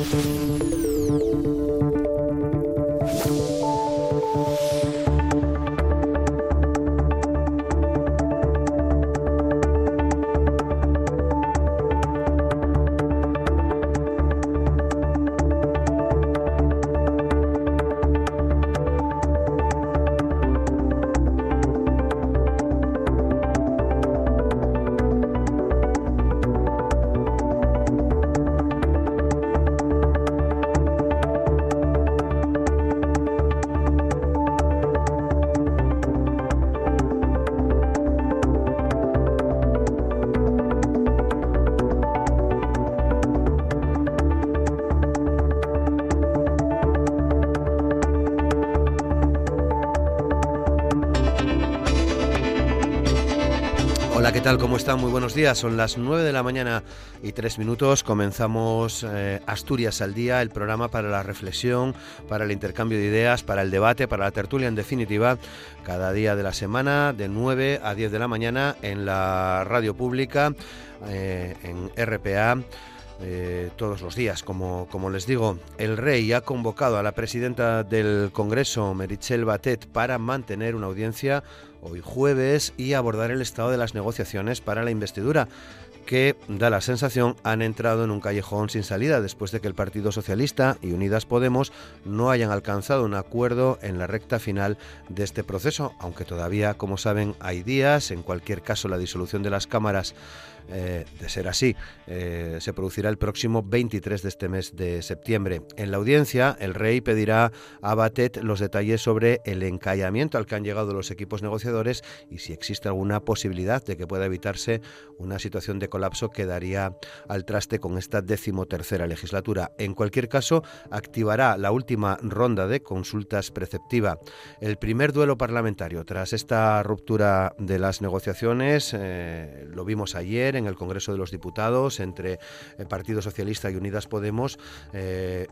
tal? ¿Cómo están? Muy buenos días. Son las 9 de la mañana y 3 minutos. Comenzamos eh, Asturias al día, el programa para la reflexión, para el intercambio de ideas, para el debate, para la tertulia en definitiva, cada día de la semana, de 9 a 10 de la mañana en la radio pública, eh, en RPA. Eh, todos los días. Como, les digo, el rey ha convocado a la presidenta del Congreso, Merichel Batet, para mantener una audiencia hoy jueves y abordar el estado de las negociaciones para la investidura que da la sensación han entrado en un callejón sin salida después de que el Partido Socialista y Unidas Podemos no hayan alcanzado un acuerdo en la recta final de este proceso, aunque todavía, como saben, hay días, en cualquier caso la disolución de las cámaras eh, de ser así, eh, se producirá el próximo 23 de este mes de septiembre. En la audiencia, el rey pedirá a Batet los detalles sobre el encallamiento al que han llegado los equipos negociadores y si existe alguna posibilidad de que pueda evitarse una situación de colapso que daría al traste con esta decimotercera legislatura. En cualquier caso, activará la última ronda de consultas preceptiva. El primer duelo parlamentario tras esta ruptura de las negociaciones, eh, lo vimos ayer, en el Congreso de los Diputados entre el Partido Socialista y Unidas Podemos, eh,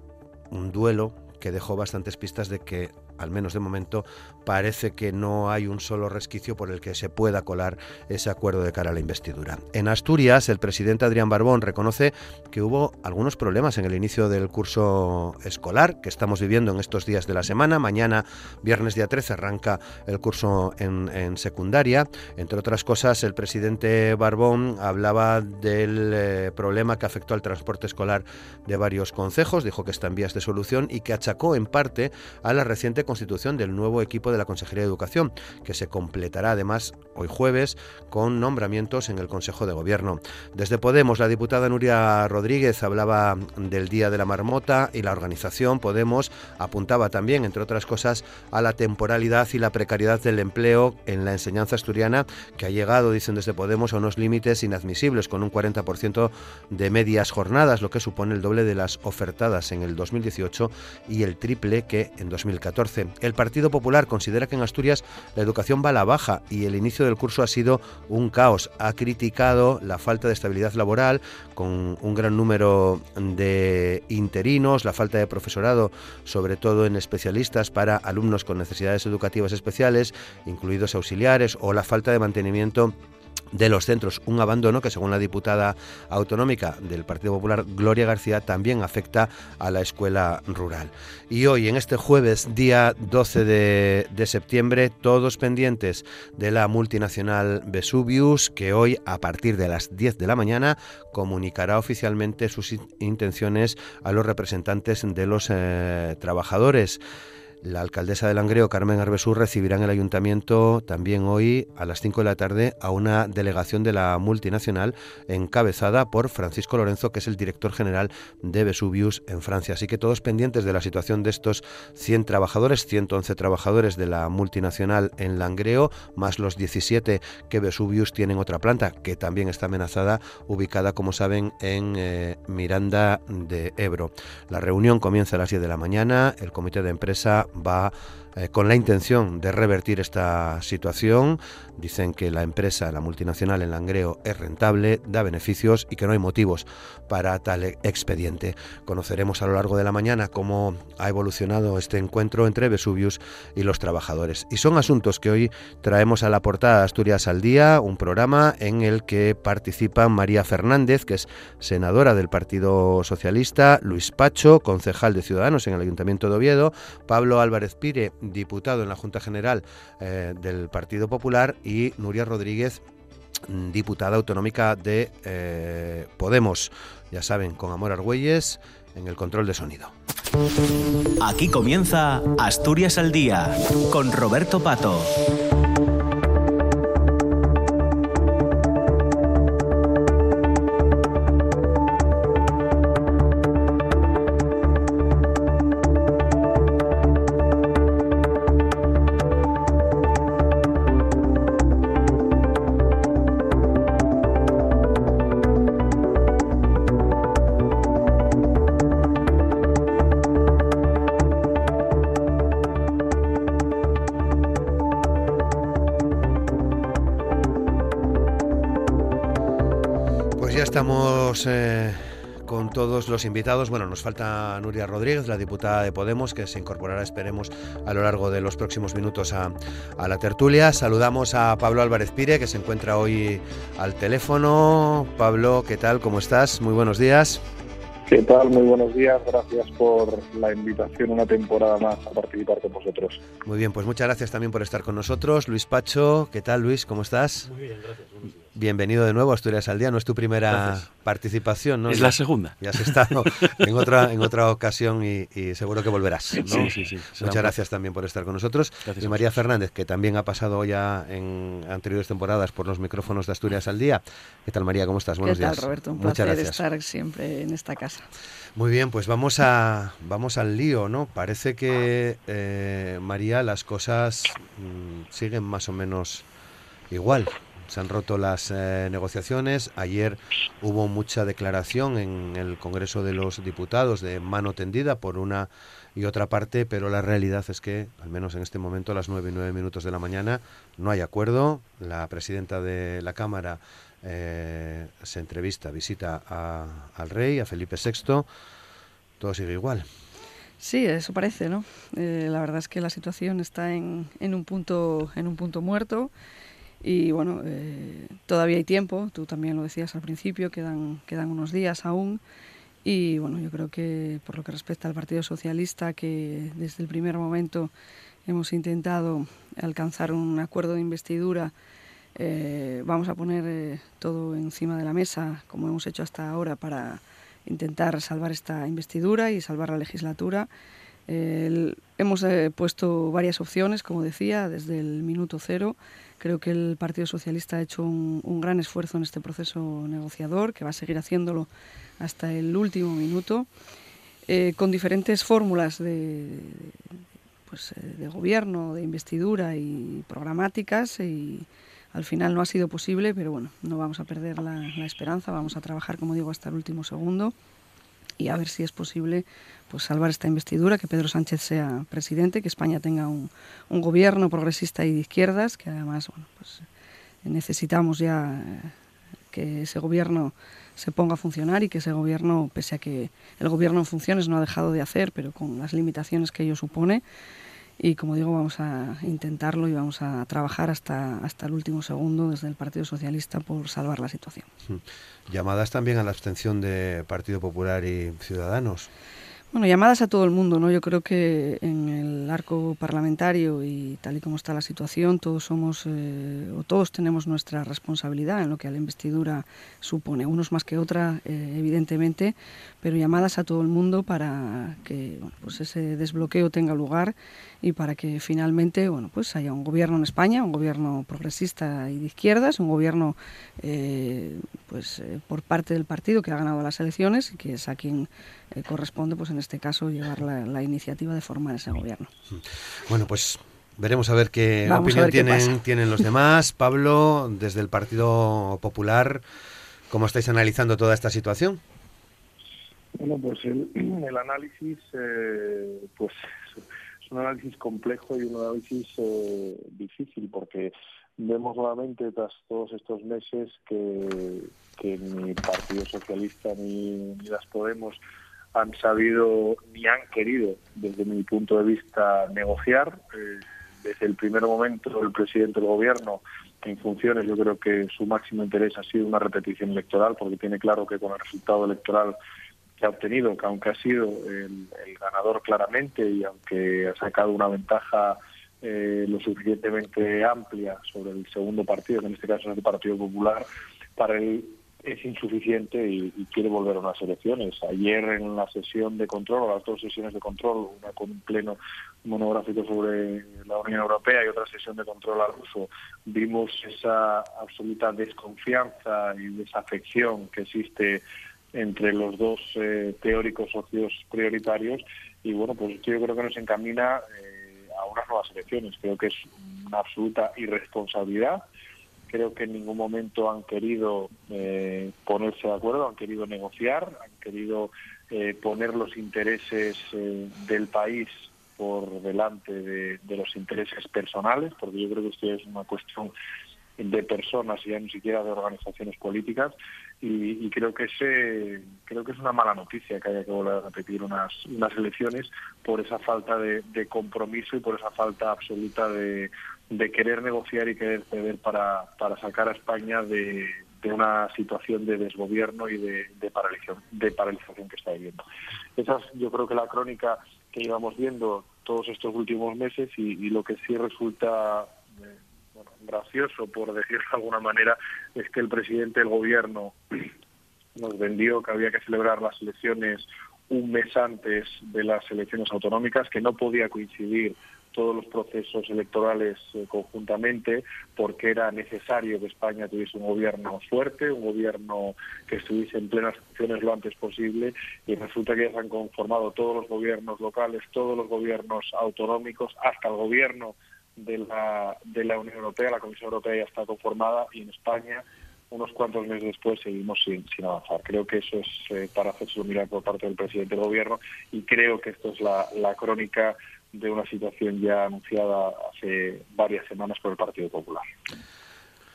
un duelo que dejó bastantes pistas de que al menos de momento, parece que no hay un solo resquicio por el que se pueda colar ese acuerdo de cara a la investidura. En Asturias, el presidente Adrián Barbón reconoce que hubo algunos problemas en el inicio del curso escolar que estamos viviendo en estos días de la semana. Mañana, viernes día 13, arranca el curso en, secundaria. Entre otras cosas, el presidente Barbón hablaba del eh, problema que afectó al transporte escolar de varios concejos, dijo que está en vías de solución y que achacó en parte a la reciente constitución del nuevo equipo de la Consejería de Educación, que se completará además hoy jueves con nombramientos en el Consejo de Gobierno. Desde Podemos, la diputada Nuria Rodríguez hablaba del Día de la Marmota y la organización Podemos apuntaba también, entre otras cosas, a la temporalidad y la precariedad del empleo en la enseñanza asturiana, que ha llegado, dicen desde Podemos, a unos límites inadmisibles, con un 40% de medias jornadas, lo que supone el doble de las ofertadas en el 2018 y el triple que en 2014. El Partido Popular considera que en Asturias la educación va a la baja y el inicio del curso ha sido un caos. Ha criticado la falta de estabilidad laboral con un gran número de interinos, la falta de profesorado, sobre todo en especialistas para alumnos con necesidades educativas especiales, incluidos auxiliares, o la falta de mantenimiento de los centros, un abandono que según la diputada autonómica del Partido Popular, Gloria García, también afecta a la escuela rural. Y hoy, en este jueves, día 12 de, septiembre, todos pendientes de la multinacional Vesuvius, que hoy, a partir de las 10 de la mañana, comunicará oficialmente sus intenciones a los representantes de los eh, trabajadores. La alcaldesa de Langreo, Carmen Arbesú, recibirá en el ayuntamiento también hoy a las 5 de la tarde a una delegación de la multinacional encabezada por Francisco Lorenzo, que es el director general de Vesuvius en Francia. Así que todos pendientes de la situación de estos 100 trabajadores, 111 trabajadores de la multinacional en Langreo, más los 17 que Vesuvius tienen otra planta, que también está amenazada, ubicada, como saben, en eh, Miranda de Ebro. La reunión comienza a las 10 de la mañana, el comité de empresa va eh, con la intención de revertir esta situación. Dicen que la empresa, la multinacional en Langreo, es rentable, da beneficios y que no hay motivos para tal expediente. Conoceremos a lo largo de la mañana cómo ha evolucionado este encuentro entre Vesuvius y los trabajadores. Y son asuntos que hoy traemos a la portada de Asturias al Día, un programa en el que participan María Fernández, que es senadora del Partido Socialista, Luis Pacho, concejal de Ciudadanos en el Ayuntamiento de Oviedo, Pablo Álvarez Pire, diputado en la Junta General eh, del Partido Popular, Nuria Rodríguez, diputada autonómica de eh, Podemos. Ya saben, con Amor Argüelles en el control de sonido. Aquí comienza Asturias al Día con Roberto Pato. Todos los invitados. Bueno, nos falta Nuria Rodríguez, la diputada de Podemos, que se incorporará, esperemos, a lo largo de los próximos minutos a, a la tertulia. Saludamos a Pablo Álvarez Pire, que se encuentra hoy al teléfono. Pablo, ¿qué tal? ¿Cómo estás? Muy buenos días. ¿Qué tal? Muy buenos días. Gracias por la invitación una temporada más a participar con vosotros. Muy bien, pues muchas gracias también por estar con nosotros. Luis Pacho, ¿qué tal Luis? ¿Cómo estás? Muy bien, gracias. Bienvenido de nuevo a Asturias al Día. No es tu primera participación, ¿no? Es la segunda. Ya has estado en otra, en otra ocasión y, seguro que volverás. Sí, sí, sí. Muchas gracias también por estar con nosotros. y María Fernández, que también ha pasado ya en anteriores temporadas por los micrófonos de Asturias al Día. ¿Qué tal, María? ¿Cómo estás? Buenos ¿Qué tal, Roberto? Un Muchas placer estar siempre en esta casa. Muy bien, pues vamos a vamos al lío, ¿no? Parece que eh, María las cosas mm, siguen más o menos igual. Se han roto las eh, negociaciones. Ayer hubo mucha declaración en el Congreso de los Diputados de mano tendida por una y otra parte, pero la realidad es que, al menos en este momento, a las nueve y nueve minutos de la mañana, no hay acuerdo. La presidenta de la Cámara eh, se entrevista, visita al rey, a Felipe VI. Todo sigue igual. Sí, eso parece, ¿no? Eh, la verdad es que la situación está en, en, un punto en un punto muerto. Y bueno, eh, todavía hay tiempo, tú también lo decías al principio, quedan, quedan unos días aún. Y bueno, yo creo que por lo que respecta al Partido Socialista, que desde el primer momento hemos intentado alcanzar un acuerdo de investidura, eh, vamos a poner eh, todo encima de la mesa, como hemos hecho hasta ahora, para intentar salvar esta investidura y salvar la legislatura. Hemos puesto varias opciones, como decía, desde el minuto cero. Creo que el Partido Socialista ha hecho un, gran esfuerzo en este proceso negociador, que va a seguir haciéndolo hasta el último minuto, eh, con diferentes fórmulas de, pues, eh, de gobierno, de investidura y programáticas. Y al final no ha sido posible, pero bueno, no vamos a perder la esperanza, vamos a trabajar, como digo, hasta el último segundo y a ver si es posible pues salvar esta investidura, que Pedro Sánchez sea presidente, que España tenga un, gobierno progresista y de izquierdas, que además pues, necesitamos ya eh, que ese gobierno se ponga a funcionar y que ese gobierno, pese a que el gobierno en funciones no ha dejado de hacer, pero con las limitaciones que ello supone, y como digo, vamos a intentarlo y vamos a trabajar hasta, hasta el último segundo desde el Partido Socialista por salvar la situación. Hmm. Llamadas también a la abstención de Partido Popular y Ciudadanos. Bueno, llamadas a todo el mundo, ¿no? Yo creo que en el arco parlamentario y tal y como está la situación, todos somos eh, o todos tenemos nuestra responsabilidad en lo que a la investidura supone, unos más que otra, eh, evidentemente, pero llamadas a todo el mundo para que bueno, pues ese desbloqueo tenga lugar y para que finalmente bueno, pues haya un gobierno en España, un gobierno progresista y de izquierdas, un gobierno eh, pues por parte del partido que ha ganado las elecciones y que es a quien eh, corresponde, pues en este caso, llevar la, iniciativa de formar ese gobierno. Bueno, pues veremos a ver qué opinión tienen, tienen los demás. Pablo, desde el Partido Popular, ¿cómo estáis analizando toda esta situación? Bueno, pues el, análisis, eh, pues un análisis complejo y un análisis eh, difícil porque vemos nuevamente tras todos estos meses que, que ni Partido Socialista ni, ni las Podemos han sabido ni han querido, desde mi punto de vista, negociar. Eh, desde el primer momento, el presidente del gobierno en funciones, yo creo que su máximo interés ha sido una repetición electoral, porque tiene claro que con el resultado electoral que ha obtenido, que aunque ha sido el, ganador claramente y aunque ha sacado una ventaja eh, lo suficientemente amplia sobre el segundo partido, que en este caso es el Partido Popular, para él es insuficiente y, quiere volver a unas elecciones. Ayer en la sesión de control, las dos sesiones de control, una con un pleno monográfico sobre la Unión Europea y otra sesión de control al uso, vimos esa absoluta desconfianza y desafección que existe entre los dos eh, teóricos socios prioritarios y bueno, pues yo creo que nos encamina eh, a unas nuevas elecciones. Creo que es una absoluta irresponsabilidad creo que en ningún momento han querido eh, ponerse de acuerdo, han querido negociar, han querido eh, poner los intereses eh, del país por delante de, los intereses personales, porque yo creo que esto es una cuestión de personas y ya ni siquiera de organizaciones políticas y, creo que ese creo que es una mala noticia que haya que volver a repetir unas unas elecciones por esa falta de compromiso y por esa falta absoluta de, de querer negociar y querer ceder para, para sacar a España de, de una situación de desgobierno y de, de, paralización, de paralización que está viviendo. Esa es yo creo que la crónica que íbamos viendo todos estos últimos meses y, lo que sí resulta eh, gracioso, por decirlo de alguna manera, es que el presidente del gobierno nos vendió que había que celebrar las elecciones un mes antes de las elecciones autonómicas, que no podía coincidir todos los procesos electorales eh, conjuntamente porque era necesario que España tuviese un gobierno fuerte, un gobierno que estuviese en plenas funciones lo antes posible y resulta que ya se han conformado todos los gobiernos locales, todos los gobiernos autonómicos, hasta el gobierno de la, de la Unión Europea, la Comisión Europea ya está conformada y en España unos cuantos meses después seguimos sin, sin avanzar. Creo que eso es eh, para hacerse mirar por parte del presidente del gobierno y creo que esto es la, la crónica de una situación ya anunciada hace varias semanas por el Partido Popular.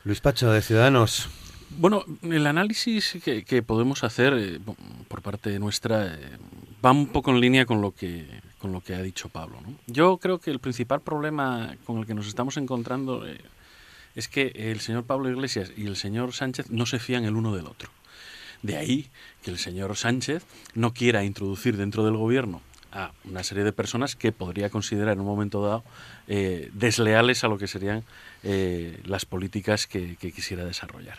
Luis Pacho, de Ciudadanos. Bueno, el análisis que, podemos hacer eh, por parte nuestra eh, va un poco en línea con lo que con lo que ha dicho Pablo. Yo creo que el principal problema con el que nos estamos encontrando eh, es que el señor Pablo Iglesias y el señor Sánchez no se fían el uno del otro. De ahí que el señor Sánchez no quiera introducir dentro del gobierno a una serie de personas que podría considerar en un momento dado eh, desleales a lo que serían eh, las políticas que, quisiera desarrollar.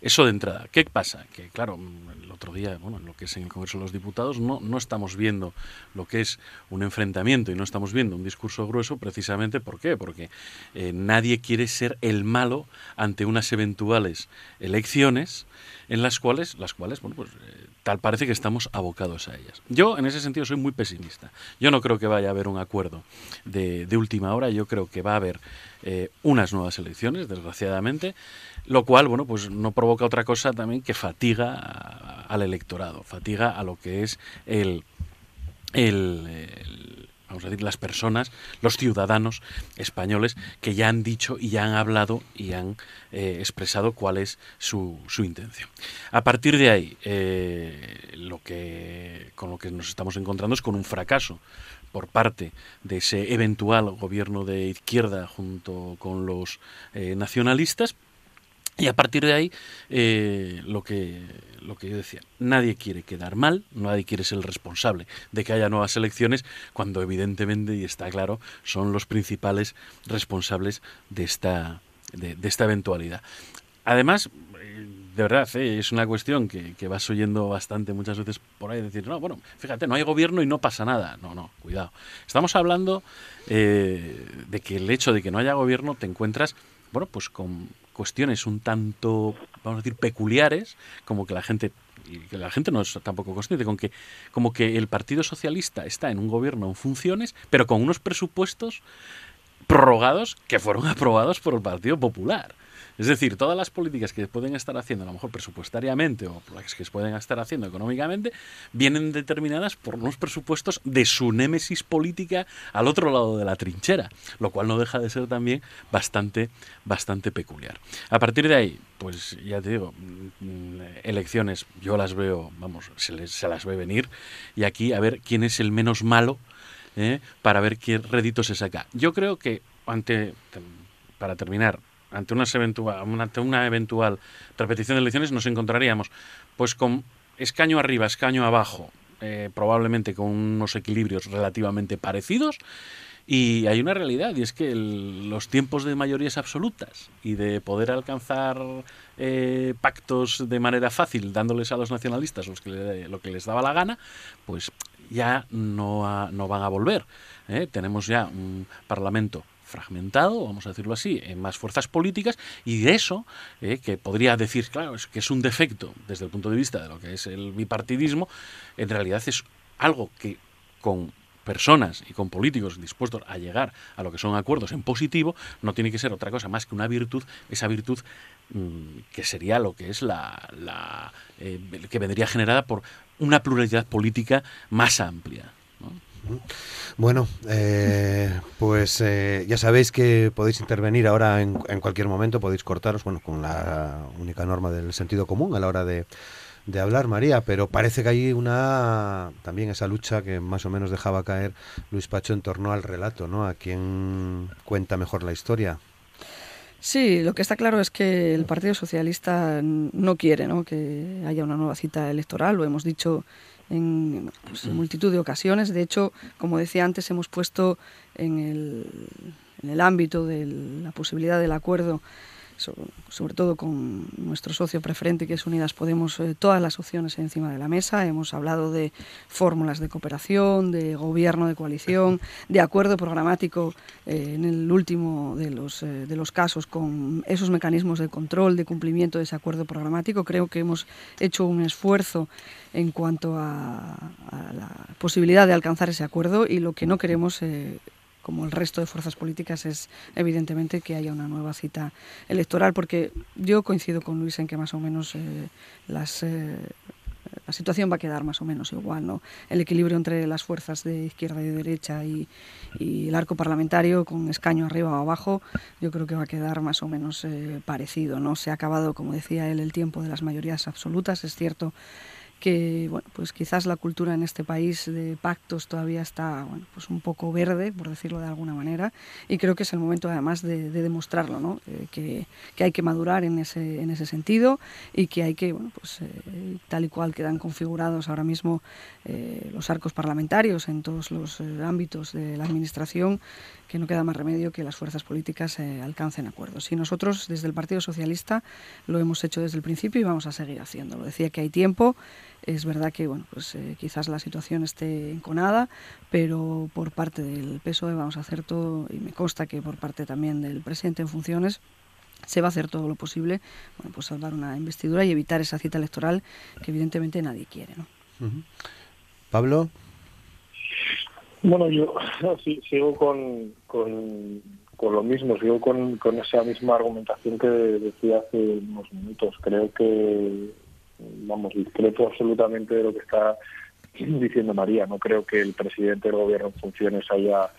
Eso de entrada. ¿Qué pasa? Que claro, el otro día, bueno, en lo que es en el Congreso de los Diputados, no, no estamos viendo lo que es un enfrentamiento y no estamos viendo un discurso grueso precisamente ¿por qué? Porque eh, nadie quiere ser el malo ante unas eventuales elecciones en las cuales, las cuales, bueno, pues tal parece que estamos abocados a ellas. Yo, en ese sentido, soy muy pesimista. Yo no creo que vaya a haber un acuerdo de, última hora. Yo creo que va a haber eh, unas nuevas elecciones, desgraciadamente, lo cual, bueno, pues no provoca otra cosa también que fatiga al electorado, fatiga a lo que es el, el vamos a decir, las personas, los ciudadanos españoles que ya han dicho y ya han hablado y han eh, expresado cuál es su, su, intención. A partir de ahí, eh, lo que, con lo que nos estamos encontrando es con un fracaso por parte de ese eventual gobierno de izquierda junto con los eh, nacionalistas, y a partir de ahí, lo, que, lo que yo decía, nadie quiere quedar mal, nadie quiere ser el responsable de que haya nuevas elecciones, cuando evidentemente, y está claro, son los principales responsables de esta, de, esta eventualidad. Además, eh, de verdad, eh, es una cuestión que, que, vas oyendo bastante muchas veces por ahí, decir, no, bueno, fíjate, no hay gobierno y no pasa nada. No, no, cuidado. Estamos hablando de que el hecho de que no haya gobierno te encuentras, bueno, pues con cuestiones un tanto, vamos a decir, peculiares, como que la gente y que la gente no es tampoco consciente con que como que el Partido Socialista está en un gobierno en funciones, pero con unos presupuestos prorrogados que fueron aprobados por el Partido Popular. Es decir, todas las políticas que pueden estar haciendo, a lo mejor presupuestariamente o las que pueden estar haciendo económicamente, vienen determinadas por unos presupuestos de su némesis política al otro lado de la trinchera, lo cual no deja de ser también bastante, bastante peculiar. A partir de ahí, pues ya te digo, mm, elecciones, yo las veo, vamos, se, se las ve venir, y aquí a ver quién es el menos malo ¿eh? para ver qué rédito se saca. Yo creo que ante, para terminar, ante una, eventual, una eventual repetición de elecciones nos encontraríamos pues con escaño arriba, escaño abajo, eh, probablemente con unos equilibrios relativamente parecidos. Y hay una realidad, y es que los tiempos de mayorías absolutas y de poder alcanzar eh, pactos de manera fácil, dándoles a los nacionalistas los que lo que les daba la gana, pues ya no, no van a volver. ¿eh? Tenemos ya un parlamento fragmentado, vamos a decirlo así, en más fuerzas políticas, y de eso, eh, que podría decir, claro, es que es un defecto desde el punto de vista de lo que es el bipartidismo, en realidad es algo que con personas y con políticos dispuestos a llegar a lo que son acuerdos en positivo, no tiene que ser otra cosa más que una virtud, esa virtud mm, que sería lo que es la, la eh, que vendría generada por una pluralidad política más amplia. Bueno, eh, pues eh, ya sabéis que podéis intervenir ahora en, cualquier momento, podéis cortaros, bueno, con la única norma del sentido común a la hora de, de hablar, María, pero parece que hay una también esa lucha que más o menos dejaba caer Luis Pacho en torno al relato, ¿no? A quién cuenta mejor la historia. Sí, lo que está claro es que el Partido Socialista no quiere ¿no? que haya una nueva cita electoral, lo hemos dicho en, pues, multitud de ocasiones. De hecho, como decía antes, hemos puesto en el, en el ámbito de la posibilidad del acuerdo sobre todo con nuestro socio preferente que es Unidas Podemos, eh, todas las opciones encima de la mesa. Hemos hablado de fórmulas de cooperación, de gobierno de coalición, de acuerdo programático eh, en el último de los, eh, de los casos con esos mecanismos de control, de cumplimiento de ese acuerdo programático. Creo que hemos hecho un esfuerzo en cuanto a, la posibilidad de alcanzar ese acuerdo y lo que no queremos como el resto de fuerzas políticas, es evidentemente que haya una nueva cita electoral, porque yo coincido con Luis en que más o menos eh, las, eh, la situación va a quedar más o menos igual, ¿no? El equilibrio entre las fuerzas de izquierda y de derecha y, el arco parlamentario con escaño arriba o abajo, yo creo que va a quedar más o menos eh, parecido, ¿no? Se ha acabado, como decía él, el tiempo de las mayorías absolutas, es cierto que bueno, pues quizás la cultura en este país de pactos todavía está bueno, pues un poco verde, por decirlo de alguna manera, y creo que es el momento además de, demostrarlo, ¿no? Eh, que, que, hay que madurar en ese, en ese sentido y que hay que, bueno, pues eh, tal y cual quedan configurados ahora mismo eh, los arcos parlamentarios en todos los ámbitos de la administración, que no queda más remedio que las fuerzas políticas alcancen acuerdos. Y nosotros desde el Partido Socialista lo hemos hecho desde el principio y vamos a seguir haciéndolo. Decía que hay tiempo, es verdad que bueno, pues, eh, quizás la situación esté enconada, pero por parte del PSOE vamos a hacer todo, y me consta que por parte también del presidente en funciones, se va a hacer todo lo posible bueno, pues salvar una investidura y evitar esa cita electoral que evidentemente nadie quiere. ¿no? Pablo. Bueno, yo sí, sigo con, con, lo mismo, sigo con, con esa misma argumentación que decía hace unos minutos. Creo que vamos, discrepo absolutamente de lo que está diciendo María. No creo que el presidente del gobierno en funciones haya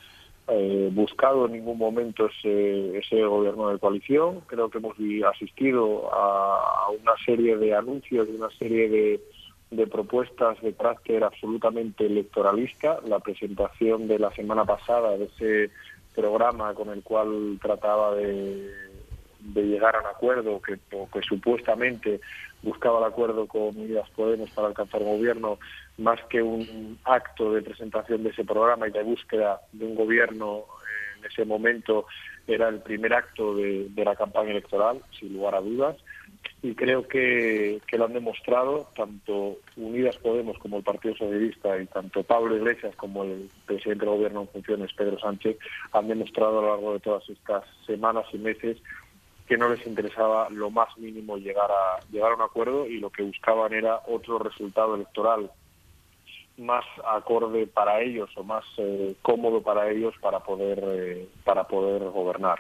eh, buscado en ningún momento ese, ese gobierno de coalición. Creo que hemos asistido a, una serie de anuncios una serie de, de propuestas de carácter absolutamente electoralista. La presentación de la semana pasada de ese programa con el cual trataba de, de llegar a un acuerdo que, supuestamente buscaba el acuerdo con Unidas Podemos para alcanzar gobierno, más que un acto de presentación de ese programa y de búsqueda de un gobierno eh, en ese momento, era el primer acto de, la campaña electoral, sin lugar a dudas. Y creo que, lo han demostrado tanto Unidas Podemos como el Partido Socialista y tanto Pablo Iglesias como el presidente del Gobierno en funciones, Pedro Sánchez, han demostrado a lo largo de todas estas semanas y meses que no les interesaba lo más mínimo llegar a llegar a un acuerdo y lo que buscaban era otro resultado electoral más acorde para ellos o más eh, cómodo para ellos para poder eh, para poder gobernar.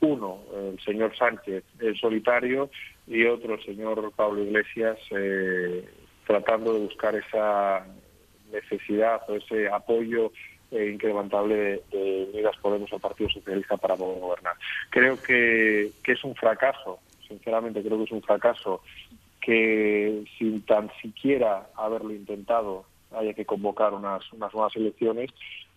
Uno, el señor Sánchez, el solitario, y otro, el señor Pablo Iglesias, eh, tratando de buscar esa necesidad o ese apoyo eh, incrementable de, Unidas Podemos al Partido Socialista para poder gobernar. Creo que, es un fracaso, sinceramente creo que es un fracaso que sin tan siquiera haberlo intentado haya que convocar unas, unas nuevas elecciones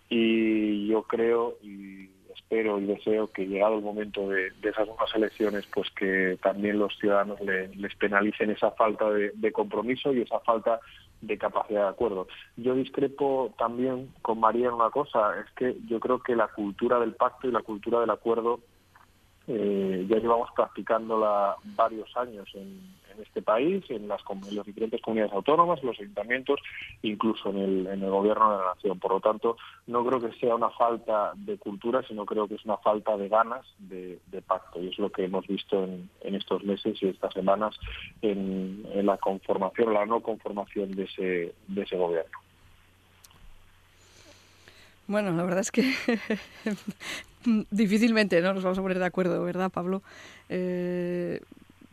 y yo creo y espero y deseo que llegado el momento de, esas nuevas elecciones pues que también los ciudadanos les penalicen esa falta de, de compromiso y esa falta de capacidad de acuerdo. Yo discrepo también con María en una cosa, es que yo creo que la cultura del pacto y la cultura del acuerdo eh, ya llevamos practicándola varios años en, este país, en las, las diferentes comunidades autónomas, los ayuntamientos, incluso en el, en el gobierno de la nación. Por lo tanto, no creo que sea una falta de cultura, sino creo que es una falta de ganas de, pacto. Y es lo que hemos visto en, estos meses y estas semanas en, en la conformación la no conformación de ese, de ese gobierno. Bueno, la verdad es que difícilmente ¿no? nos vamos a poner de acuerdo, ¿verdad, Pablo? Eh,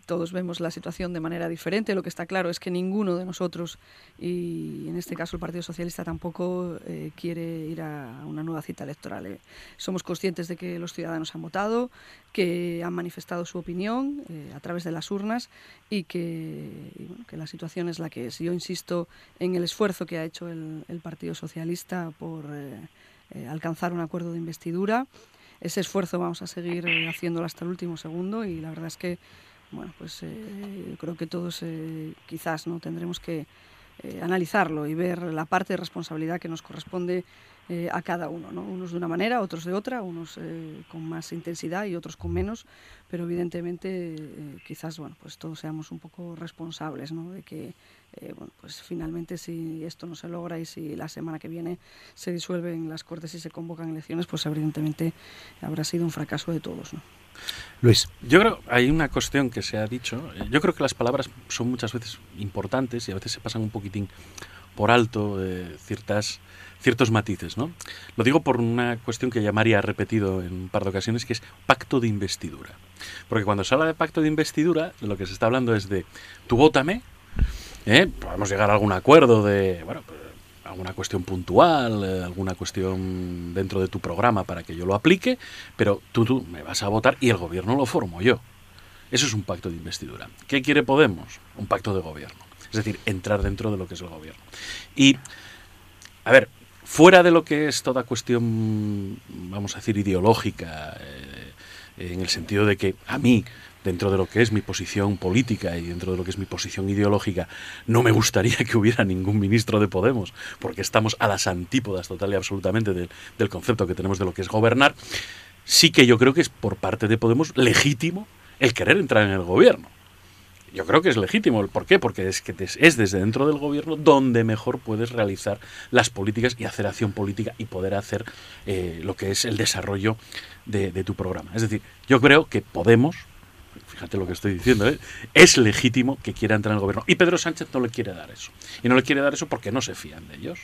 todos vemos la situación de manera diferente. Lo que está claro es que ninguno de nosotros, y en este caso el Partido Socialista tampoco, eh, quiere ir a una nueva cita electoral. ¿eh? Somos conscientes de que los ciudadanos han votado, que han manifestado su opinión eh, a través de las urnas y que, la situación es la que es. Yo insisto en el esfuerzo que ha hecho el, el Partido Socialista por alcanzar un acuerdo de investidura. Ese esfuerzo vamos a seguir haciéndolo hasta el último segundo y la verdad es que bueno, pues eh, creo que todos eh, quizás no tendremos que eh, analizarlo y ver la parte de responsabilidad que nos corresponde eh, a cada uno, ¿no? unos de una manera, otros de otra, unos con más intensidad y otros con menos, pero evidentemente quizás bueno, pues todos seamos un poco responsables de que bueno, pues finalmente si esto no se logra y si la semana que viene se disuelven las Cortes y se convocan elecciones, pues evidentemente habrá sido un fracaso de todos. Luis. Yo creo, hay una cuestión que se ha dicho, yo creo que las palabras son muchas veces importantes y a veces se pasan un poquitín por alto ciertas ciertos matices, ¿no? Lo digo por una cuestión que ya María ha repetido en un par de ocasiones, que es pacto de investidura. Porque cuando se habla de pacto de investidura, lo que se está hablando es de, tú vótame, ¿eh? podemos llegar a algún acuerdo de, bueno, pues, alguna cuestión puntual, eh, alguna cuestión dentro de tu programa para que yo lo aplique, pero tú, me vas a votar y el gobierno lo formo yo. Eso es un pacto de investidura. ¿Qué quiere Podemos? Un pacto de gobierno. Es decir, entrar dentro de lo que es el gobierno. Y, a ver, fuera de lo que es toda cuestión, vamos a decir, ideológica, eh, en el sentido de que a mí, dentro de lo que es mi posición política y dentro de lo que es mi posición ideológica, no me gustaría que hubiera ningún ministro de Podemos, porque estamos a las antípodas total y absolutamente del concepto que tenemos de lo que es gobernar, sí que yo creo que es por parte de Podemos legítimo el querer entrar en el gobierno yo creo que es legítimo. ¿Por qué? Porque es desde dentro del gobierno donde mejor puedes realizar las políticas y hacer acción política y poder hacer eh, lo que es el desarrollo de, tu programa. Es decir, yo creo que Podemos, fíjate lo que estoy diciendo, ¿eh? es legítimo que quiera entrar en el gobierno. Y Pedro Sánchez no le quiere dar eso. Y no le quiere dar eso porque no se fían de ellos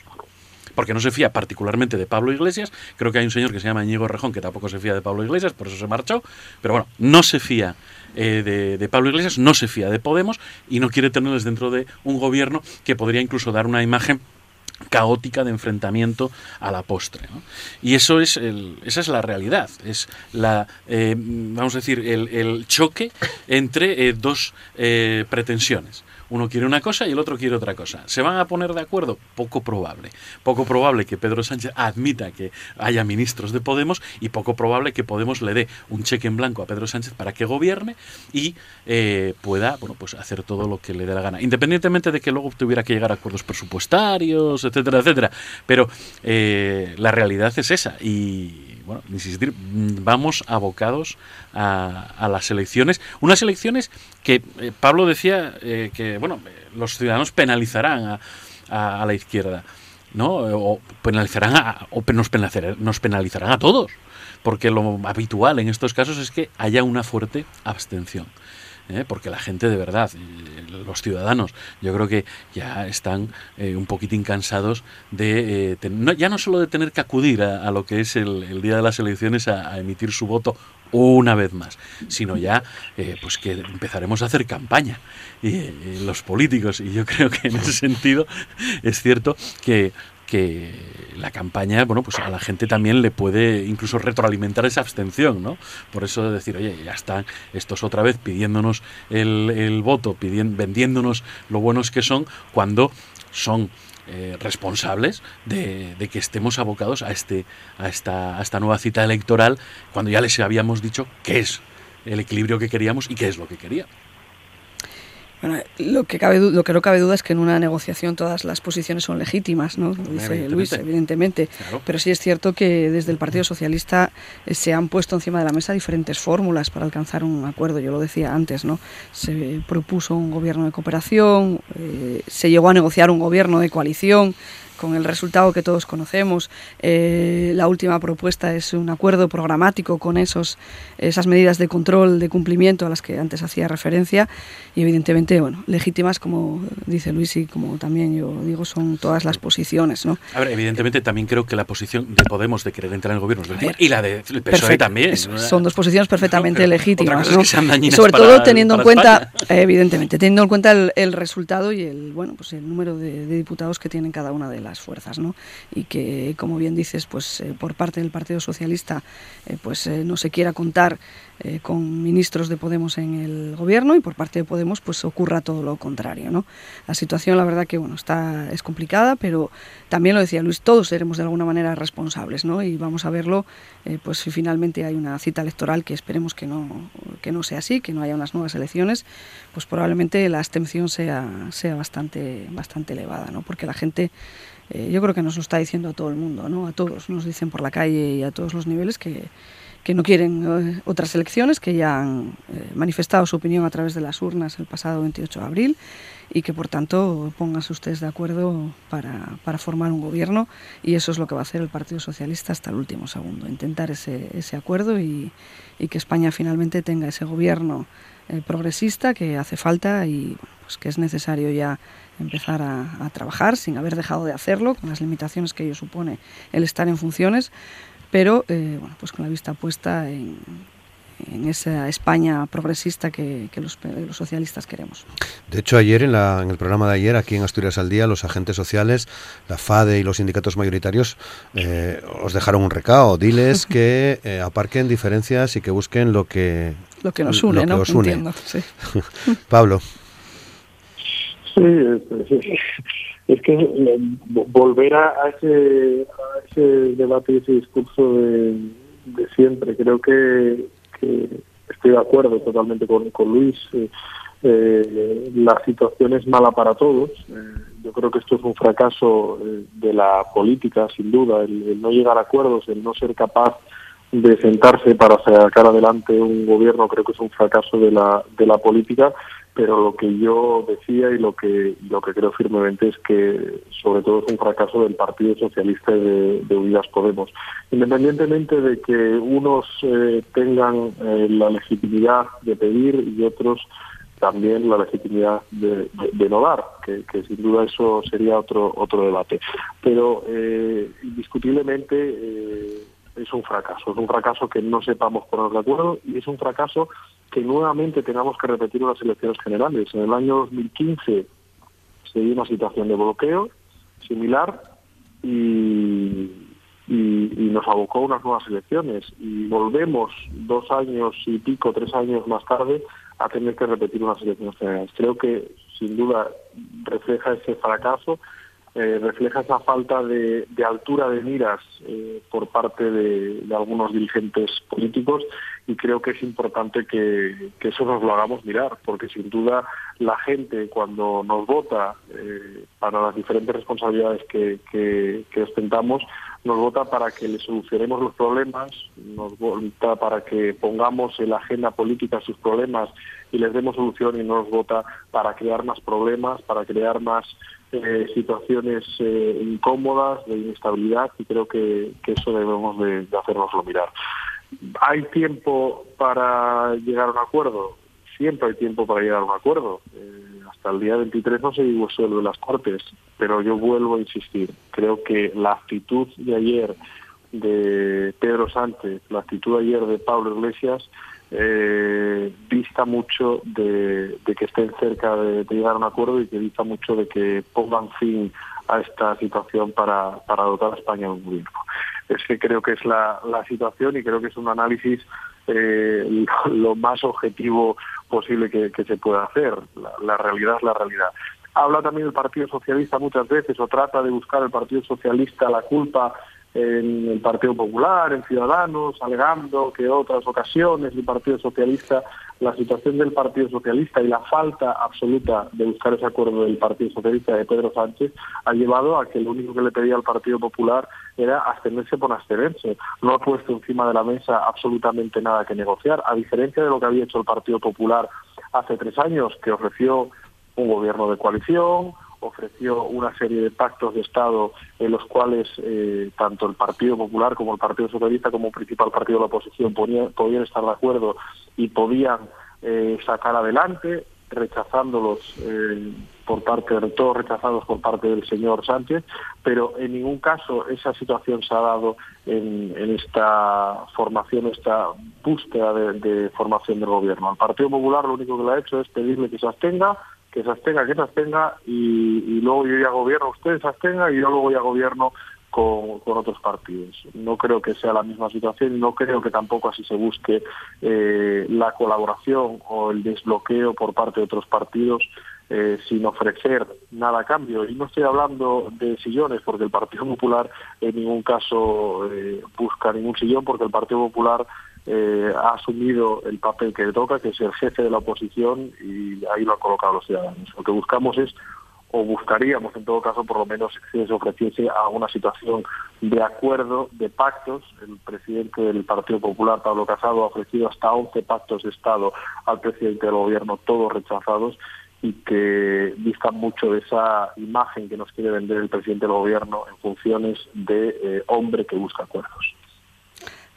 porque no se fía particularmente de Pablo Iglesias. Creo que hay un señor que se llama Íñigo Rejón que tampoco se fía de Pablo Iglesias, por eso se marchó. Pero bueno, no se fía eh, de, Pablo Iglesias, no se fía de Podemos y no quiere tenerles dentro de un gobierno que podría incluso dar una imagen caótica de enfrentamiento a la postre. Y eso es esa es la realidad, es la, eh, vamos a decir, el, choque entre eh, dos pretensiones. Uno quiere una cosa y el otro quiere otra cosa. ¿Se van a poner de acuerdo? Poco probable. Poco probable que Pedro Sánchez admita que haya ministros de Podemos y poco probable que Podemos le dé un cheque en blanco a Pedro Sánchez para que gobierne y eh, pueda bueno, pues hacer todo lo que le dé la gana. Independientemente de que luego tuviera que llegar a acuerdos presupuestarios, etcétera, etcétera. Pero eh, la realidad es esa. Y vamos abocados a, las elecciones. Unas elecciones que eh, Pablo decía eh, que, bueno, los ciudadanos penalizarán a, la izquierda, ¿no? O penalizarán a, o nos penalizarán, nos penalizarán a todos, porque lo habitual en estos casos es que haya una fuerte abstención. ¿Eh? porque la gente de verdad, eh, los ciudadanos, yo creo que ya están eh, un poquitín cansados de, ya no solo de tener que acudir a, lo que es el, día de las elecciones a, emitir su voto una vez más, sino ya pues que empezaremos a hacer campaña y, los políticos. Y yo creo que en ese sentido es cierto que que la campaña, bueno, pues a la gente también le puede incluso retroalimentar esa abstención, ¿no? Por eso de decir, oye, ya están estos otra vez pidiéndonos el, voto, pidiendo, vendiéndonos lo buenos que son, cuando son eh, responsables de, que estemos abocados a, este, a, esta, a esta nueva cita electoral, cuando ya les habíamos dicho qué es el equilibrio que queríamos y qué es lo que quería. Bueno, lo que, cabe, lo que no cabe duda es que en una negociación todas las posiciones son legítimas, ¿no? Lo dice Luis, evidentemente. Pero sí es cierto que desde el Partido Socialista eh, se han puesto encima de la mesa diferentes fórmulas para alcanzar un acuerdo. Yo lo decía antes, ¿no? Se propuso un gobierno de cooperación, eh, se llegó a negociar un gobierno de coalición con el resultado que todos conocemos. Eh, la última propuesta es un acuerdo programático con esos, esas medidas de control, de cumplimiento a las que antes hacía referencia y evidentemente, bueno, legítimas, como dice Luis y como también yo digo, son todas las posiciones. ¿no? A ver, evidentemente también creo que la posición de Podemos de querer entrar en el gobierno es legítima y la de PSOE también. son dos posiciones perfectamente legítimas. ¿no? Sobre todo teniendo en cuenta, evidentemente, teniendo en cuenta el, resultado y el, bueno, pues el número de, de diputados que tienen cada una de las fuerzas, ¿no? Y que, como bien dices, pues eh, por parte del Partido Socialista, eh, pues eh, no se quiera contar con ministros de Podemos en el gobierno y por parte de Podemos, pues ocurra todo lo contrario, ¿no? La situación, la verdad que bueno, está es complicada, pero también lo decía Luis, todos seremos de alguna manera responsables, ¿no? Y vamos a verlo, pues si finalmente hay una cita electoral que esperemos que no que no sea así, que no haya unas nuevas elecciones, pues probablemente la abstención sea sea bastante bastante elevada, ¿no? Porque la gente eh, yo creo que nos lo está diciendo a todo el mundo, ¿no? a todos, nos dicen por la calle y a todos los niveles que, que no quieren eh, otras elecciones, que ya han eh, manifestado su opinión a través de las urnas el pasado 28 de abril y que por tanto pónganse ustedes de acuerdo para, para, formar un gobierno y eso es lo que va a hacer el Partido Socialista hasta el último segundo, intentar ese, ese acuerdo y, y, que España finalmente tenga ese gobierno progresista que hace falta y pues que es necesario ya empezar a, trabajar sin haber dejado de hacerlo, con las limitaciones que ello supone el estar en funciones, pero eh, bueno, pues con la vista puesta en, esa España progresista que, los, socialistas queremos. De hecho, ayer en, el programa de ayer, aquí en Asturias al Día, los agentes sociales, la FADE y los sindicatos mayoritarios eh, os dejaron un recado. Diles que eh, aparquen diferencias y que busquen lo que, lo que nos une. ¿no? Pablo. Sí, es, que eh, volver a, ese, a ese debate y ese discurso de, siempre, creo que, estoy de acuerdo totalmente con, Luis. Eh, eh, la situación es mala para todos. yo creo que esto es un fracaso de la política, sin duda, el, no llegar a acuerdos, el no ser capaz de sentarse para sacar adelante un gobierno creo que es un fracaso de la, de la política pero lo que yo decía y lo que lo que creo firmemente es que sobre todo es un fracaso del Partido Socialista de, de Unidas Podemos independientemente de que unos eh, tengan eh, la legitimidad de pedir y otros también la legitimidad de, no dar, que, sin duda eso sería otro otro debate. Pero eh, indiscutiblemente eh, es un fracaso, es un fracaso que no sepamos ponernos de acuerdo y es un fracaso que nuevamente tengamos que repetir unas elecciones generales. En el año 2015 se dio una situación de bloqueo similar y, nos abocó a unas nuevas elecciones y volvemos dos años y pico, tres años más tarde a tener que repetir unas elecciones generales. Creo que sin duda refleja ese fracaso eh, refleja esa falta de, altura de miras eh, por parte de, algunos dirigentes políticos y creo que es importante que, eso nos lo hagamos mirar, porque sin duda la gente cuando nos vota eh, para las diferentes responsabilidades que, que, ostentamos, nos vota para que le solucionemos los problemas, nos vota para que pongamos en la agenda política sus problemas y les demos solución y nos vota para crear más problemas, para crear más eh, situaciones eh, incómodas, de inestabilidad, y creo que, eso debemos de, de hacernoslo mirar. ¿Hay tiempo para llegar a un acuerdo? Siempre hay tiempo para llegar a un acuerdo. Eh, hasta el día 23 no se disuelve las Cortes, pero yo vuelvo a insistir. Creo que la actitud de ayer de Pedro Sánchez, la actitud ayer de Pablo Iglesias, eh, vista mucho de, que estén cerca de, llegar a un acuerdo y que vista mucho de que pongan fin a esta situación para, para dotar a España de un gobierno. Es que creo que es la, la situación y creo que es un análisis eh, lo más objetivo posible que, se pueda hacer. La, realidad es la realidad. Habla también el Partido Socialista muchas veces o trata de buscar el Partido Socialista la culpa en el Partido Popular, en Ciudadanos, alegando que otras ocasiones el Partido Socialista, la situación del Partido Socialista y la falta absoluta de buscar ese acuerdo del Partido Socialista de Pedro Sánchez ha llevado a que lo único que le pedía al Partido Popular era abstenerse por abstenerse. No ha puesto encima de la mesa absolutamente nada que negociar, a diferencia de lo que había hecho el Partido Popular hace tres años, que ofreció un gobierno de coalición, ofreció una serie de pactos de Estado en los cuales eh, tanto el Partido Popular como el Partido Socialista como principal partido de la oposición podían estar de acuerdo y podían eh, sacar adelante, rechazándolos eh, por parte de todos rechazados por parte del señor Sánchez, pero en ningún caso esa situación se ha dado en, esta formación, esta búsqueda de, de, formación del gobierno. Al Partido Popular lo único que le ha hecho es pedirle que se abstenga, que se abstenga, que se abstenga y, luego yo ya gobierno, ustedes se abstenga y yo luego ya gobierno con, otros partidos. No creo que sea la misma situación y no creo que tampoco así se busque eh, la colaboración o el desbloqueo por parte de otros partidos eh, sin ofrecer nada a cambio. Y no estoy hablando de sillones, porque el Partido Popular en ningún caso eh, busca ningún sillón, porque el Partido Popular eh, ha asumido el papel que le toca, que es el jefe de la oposición, y ahí lo han colocado los ciudadanos. Lo que buscamos es, o buscaríamos en todo caso, por lo menos que se ofreciese a una situación de acuerdo, de pactos. El presidente del Partido Popular, Pablo Casado, ha ofrecido hasta 11 pactos de Estado al presidente del Gobierno, todos rechazados y que distan mucho de esa imagen que nos quiere vender el presidente del Gobierno en funciones de eh, hombre que busca acuerdos.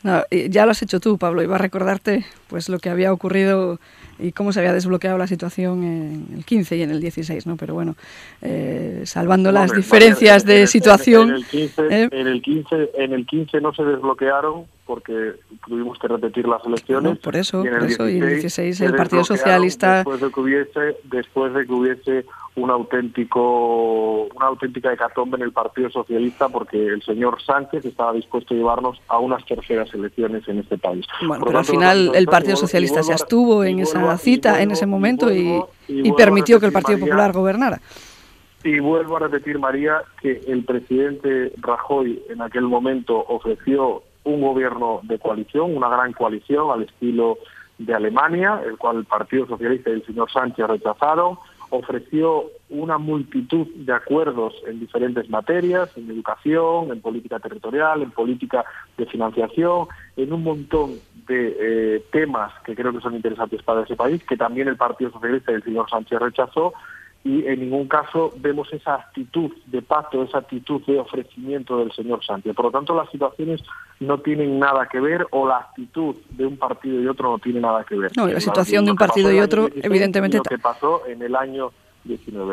No, ya lo has hecho tú, Pablo. Iba a recordarte pues lo que había ocurrido y cómo se había desbloqueado la situación en el 15 y en el 16, ¿no? Pero bueno, eh, salvando las diferencias de situación... En, el 15, ¿eh? en, el 15, en el 15 no se desbloquearon porque tuvimos que repetir las elecciones. por eso, y en el, 16, el Partido Socialista... Después de que hubiese, después de que hubiese un auténtico, una auténtica hecatombe en el Partido Socialista porque el señor Sánchez estaba dispuesto a llevarnos a unas terceras elecciones en este país. Bueno, pero al final el Partido Socialista se estuvo en esa cita en ese momento y, permitió que el Partido Popular gobernara. Y vuelvo a repetir, María, que el presidente Rajoy en aquel momento ofreció un gobierno de coalición, una gran coalición al estilo de Alemania, el cual el Partido Socialista y el señor Sánchez rechazaron, ofreció una multitud de acuerdos en diferentes materias, en educación, en política territorial, en política de financiación, en un montón de eh, temas que creo que son interesantes para ese país, que también el Partido Socialista y el señor Sánchez rechazó, y en ningún caso vemos esa actitud de pacto, esa actitud de ofrecimiento del señor Sánchez. Por lo tanto, las situaciones no tienen nada que ver o la actitud de un partido y otro no tiene nada que ver. No, la situación de un partido y otro, evidentemente... Lo que pasó en el año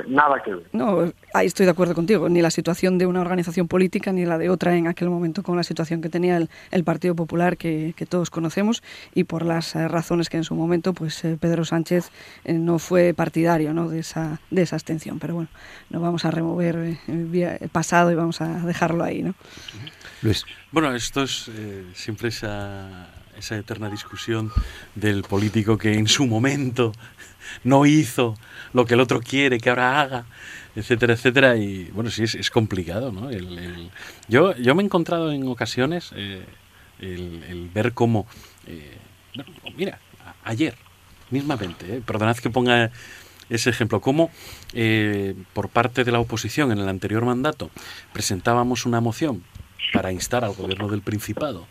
Nada que ver. No, ahí estoy de acuerdo contigo. Ni la situación de una organización política ni la de otra en aquel momento con la situación que tenía el, Partido Popular que, todos conocemos y por las eh, razones que en su momento pues eh, Pedro Sánchez eh, no fue partidario ¿no? de, esa, de esa abstención. Pero bueno, no vamos a remover el pasado y vamos a dejarlo ahí. ¿no? Luis. Bueno, esto es siempre esa esa eterna discusión del político que en su momento no hizo lo que el otro quiere que ahora haga, etcétera, etcétera. Y bueno, sí, es, complicado, ¿no? yo, yo me he encontrado en ocasiones eh, el, ver cómo, eh, mira, ayer, mismamente, eh, perdonad que ponga ese ejemplo, cómo por parte de la oposición en el anterior mandato presentábamos una moción para instar al gobierno del Principado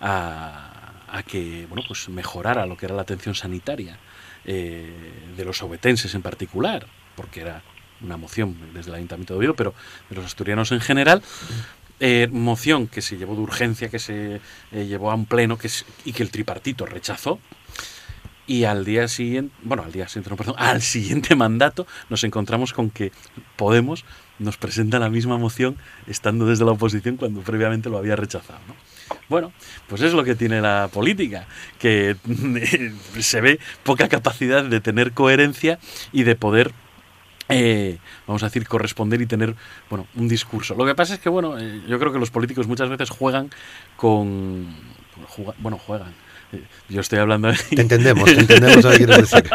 a, a que bueno pues mejorara lo que era la atención sanitaria eh, de los obetenses en particular, porque era una moción desde el Ayuntamiento de Oviedo, pero de los asturianos en general. Eh, moción que se llevó de urgencia, que se eh, llevó a un pleno que y que el tripartito rechazó. Y al día siguiente, bueno, al día siguiente, perdón, al siguiente mandato nos encontramos con que Podemos nos presenta la misma moción estando desde la oposición cuando previamente lo había rechazado. Bueno, pues es lo que tiene la política, que se ve poca capacidad de tener coherencia y de poder eh, vamos a decir, corresponder y tener, bueno, un discurso. Lo que pasa es que, bueno, eh, yo creo que los políticos muchas veces juegan con... bueno, juegan. Eh, yo estoy hablando... Te entendemos, te entendemos que quieres decir.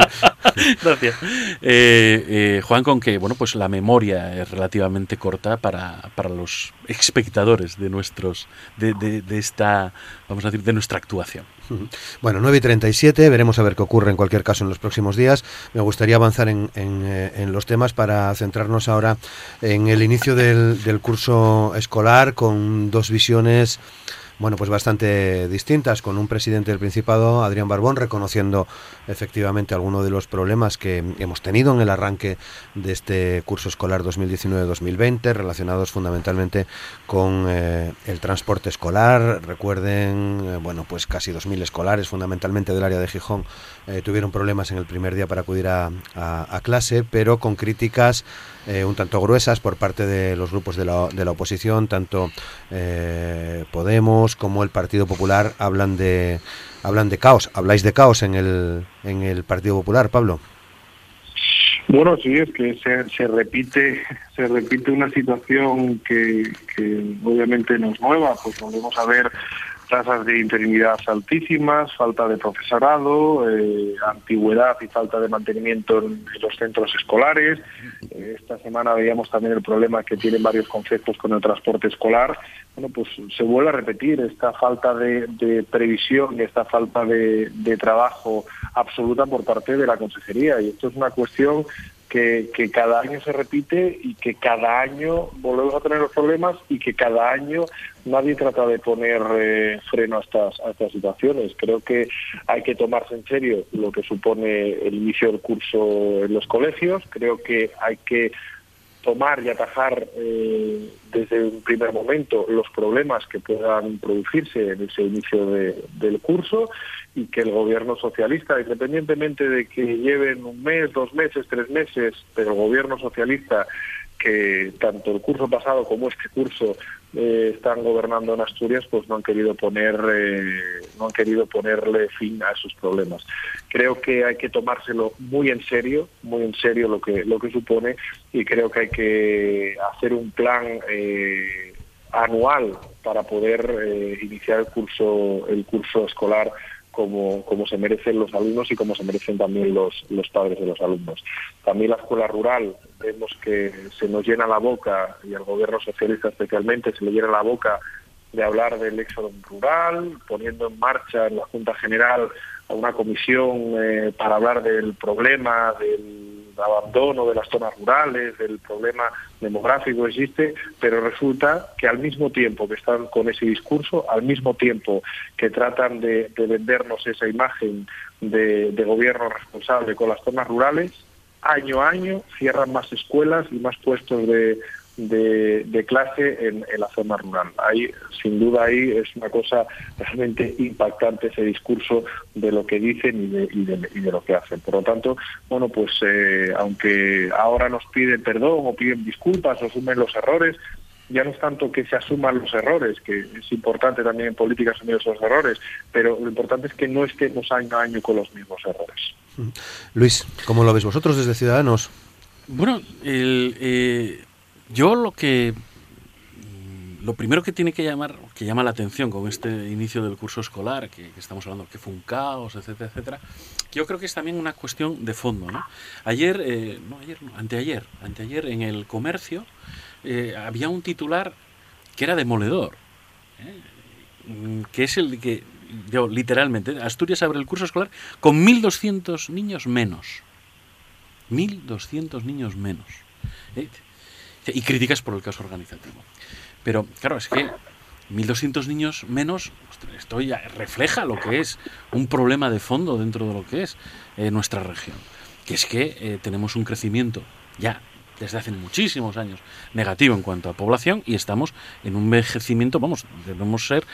Gracias. Eh, juegan con que, bueno, pues la memoria es relativamente corta para, para los espectadores de nuestros, de, de, de esta, vamos a decir, de nuestra actuación. Bueno, 9 y 37, veremos a ver qué ocurre en cualquier caso en los próximos días. Me gustaría avanzar en, eh, en, los temas para centrarnos ahora en el inicio del, del curso escolar con dos visiones bueno, pues bastante distintas, con un presidente del Principado, Adrián Barbón, reconociendo efectivamente algunos de los problemas que hemos tenido en el arranque de este curso escolar 2019-2020, relacionados fundamentalmente con eh, el transporte escolar. Recuerden, eh, bueno, pues casi 2.000 escolares, fundamentalmente del área de Gijón, eh, tuvieron problemas en el primer día para acudir a, a clase, pero con críticas eh, un tanto gruesas por parte de los grupos de la, de la oposición, tanto eh, Podemos como el Partido Popular hablan de hablan de caos. Habláis de caos en el en el Partido Popular, Pablo. Bueno, sí, es que se, se repite se repite una situación que, que obviamente no es nueva, pues volvemos a ver tasas de interinidad altísimas, falta de profesorado, eh, antigüedad y falta de mantenimiento en, los centros escolares. Eh, esta semana veíamos también el problema que tienen varios conceptos con el transporte escolar. Bueno, pues se vuelve a repetir esta falta de, de previsión esta falta de, de trabajo absoluta por parte de la consejería. Y esto es una cuestión que, que, cada año se repite y que cada año volvemos a tener los problemas y que cada año nadie trata de poner eh, freno a estas, a estas situaciones. Creo que hay que tomarse en serio lo que supone el inicio del curso en los colegios. Creo que hay que tomar y atajar eh, desde un primer momento los problemas que puedan producirse en ese inicio de, del curso y que el gobierno socialista, independientemente de que lleven un mes, dos meses, tres meses, pero el gobierno socialista que tanto el curso pasado como este curso eh, están gobernando en Asturias, pues no han querido poner, eh, no han querido ponerle fin a esos problemas. Creo que hay que tomárselo muy en serio, muy en serio lo que lo que supone, y creo que hay que hacer un plan eh, anual para poder eh, iniciar el curso el curso escolar como, como se merecen los alumnos y como se merecen también los, los padres de los alumnos. También la escuela rural, vemos que se nos llena la boca, y al gobierno socialista especialmente, se le llena la boca de hablar del éxodo rural, poniendo en marcha en la Junta General una comisión eh, para hablar del problema del abandono de las zonas rurales, del problema demográfico existe, pero resulta que al mismo tiempo que están con ese discurso, al mismo tiempo que tratan de, de vendernos esa imagen de, de gobierno responsable con las zonas rurales, año a año cierran más escuelas y más puestos de, de, de clase en, en, la zona rural. Ahí, sin duda, ahí es una cosa realmente impactante ese discurso de lo que dicen y de, y de, y de lo que hacen. Por lo tanto, bueno, pues eh, aunque ahora nos piden perdón o piden disculpas o asumen los errores, ya no es tanto que se asuman los errores, que es importante también en política asumir esos errores, pero lo importante es que no estemos año a año con los mismos errores. Luis, ¿cómo lo veis vosotros desde Ciudadanos? Bueno, el, eh, yo lo que lo primero que tiene que llamar, que llama la atención con este inicio del curso escolar, que, estamos hablando que fue un caos, etcétera, etcétera, yo creo que es también una cuestión de fondo, ¿no? Ayer, eh, no ayer, no, anteayer, anteayer en el comercio eh, había un titular que era demoledor, ¿eh? que es el que, yo literalmente, Asturias abre el curso escolar con 1.200 niños menos. 1.200 niños menos. Y críticas por el caso organizativo. Pero claro, es que 1.200 niños menos, esto ya refleja lo que es un problema de fondo dentro de lo que es eh, nuestra región, que es que eh, tenemos un crecimiento ya desde hace muchísimos años negativo en cuanto a población y estamos en un envejecimiento, vamos, debemos ser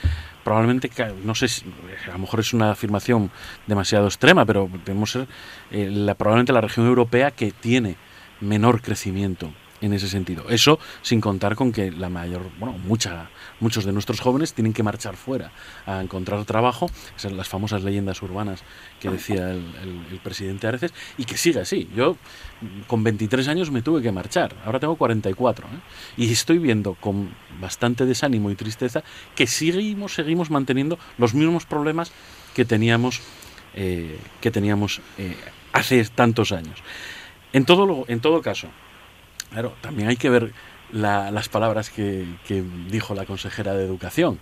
probablemente, no sé, si, a lo mejor es una afirmación demasiado extrema, pero debemos ser eh, probablemente la región europea que tiene menor crecimiento en ese sentido. Eso sin contar con que la mayor, bueno, mucha, muchos de nuestros jóvenes tienen que marchar fuera a encontrar trabajo, esas las famosas leyendas urbanas que decía el, presidente Areces, y que sigue así. Yo con 23 años me tuve que marchar, ahora tengo 44, ¿eh? y estoy viendo con bastante desánimo y tristeza que seguimos, seguimos manteniendo los mismos problemas que teníamos, eh, que teníamos eh, hace tantos años. En todo, en todo caso, Claro, también hay que ver las palabras que, dijo la consejera de Educación.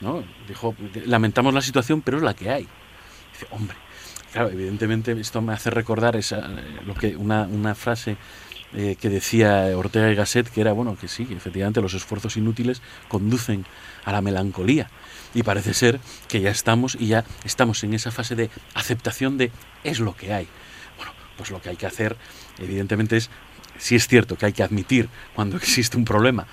¿no? Dijo, lamentamos la situación, pero es la que hay. Dice, hombre, claro, evidentemente esto me hace recordar esa, lo que una, una frase eh, que decía Ortega y Gasset, que era, bueno, que sí, que efectivamente los esfuerzos inútiles conducen a la melancolía. Y parece ser que ya estamos y ya estamos en esa fase de aceptación de es lo que hay. Bueno, pues lo que hay que hacer, evidentemente, es sí es cierto que hay que admitir cuando existe un problema